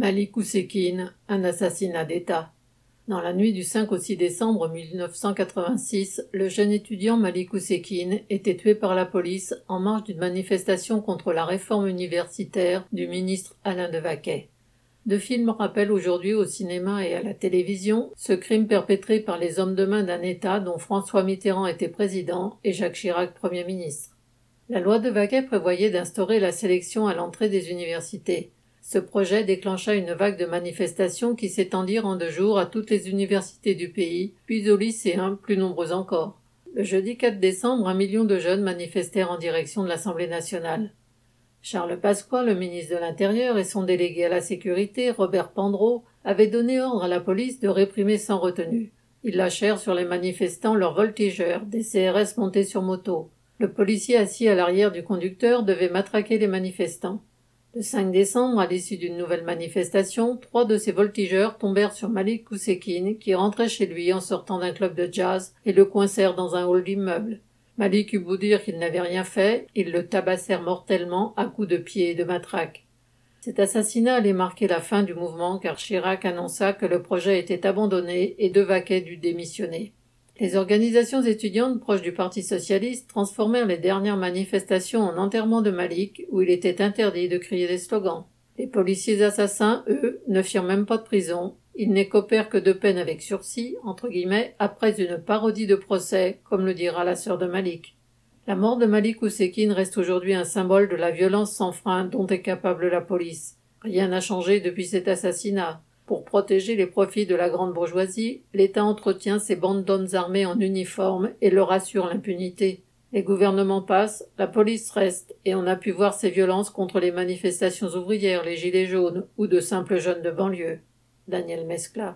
Malik Oussekine, un assassinat d'État. Dans la nuit du 5 au 6 décembre 1986, le jeune étudiant Malik Oussekine était tué par la police en marge d'une manifestation contre la réforme universitaire du ministre Alain Devaquet. Deux films rappellent aujourd'hui au cinéma et à la télévision ce crime perpétré par les hommes de main d'un État dont François Mitterrand était président et Jacques Chirac Premier ministre. La loi de Vaquet prévoyait d'instaurer la sélection à l'entrée des universités. Ce projet déclencha une vague de manifestations qui s'étendirent en deux jours à toutes les universités du pays, puis aux lycéens, plus nombreux encore. Le jeudi 4 décembre, un million de jeunes manifestèrent en direction de l'Assemblée nationale. Charles Pasqua, le ministre de l'Intérieur, et son délégué à la sécurité, Robert Pandreau, avaient donné ordre à la police de réprimer sans retenue. Ils lâchèrent sur les manifestants leurs voltigeurs, des CRS montés sur moto. Le policier assis à l'arrière du conducteur devait matraquer les manifestants. Le 5 décembre, à l'issue d'une nouvelle manifestation, trois de ces voltigeurs tombèrent sur Malik Koussekine, qui rentrait chez lui en sortant d'un club de jazz, et le coincèrent dans un hall d'immeuble. Malik eut beau dire qu'il n'avait rien fait, ils le tabassèrent mortellement à coups de pied et de matraque. Cet assassinat allait marquer la fin du mouvement car Chirac annonça que le projet était abandonné et Devaquet dut démissionner. Les organisations étudiantes proches du Parti socialiste transformèrent les dernières manifestations en enterrement de Malik, où il était interdit de crier des slogans. Les policiers assassins, eux, ne firent même pas de prison. Ils n'écopèrent que de peine avec sursis, entre guillemets, après une parodie de procès, comme le dira la sœur de Malik. La mort de Malik Oussekine reste aujourd'hui un symbole de la violence sans frein dont est capable la police. Rien n'a changé depuis cet assassinat. Protéger les profits de la grande bourgeoisie, l'État entretient ses bandes d'hommes armés en uniforme et leur assure l'impunité. Les gouvernements passent, la police reste, et on a pu voir ces violences contre les manifestations ouvrières, les gilets jaunes ou de simples jeunes de banlieue. Daniel Mescla.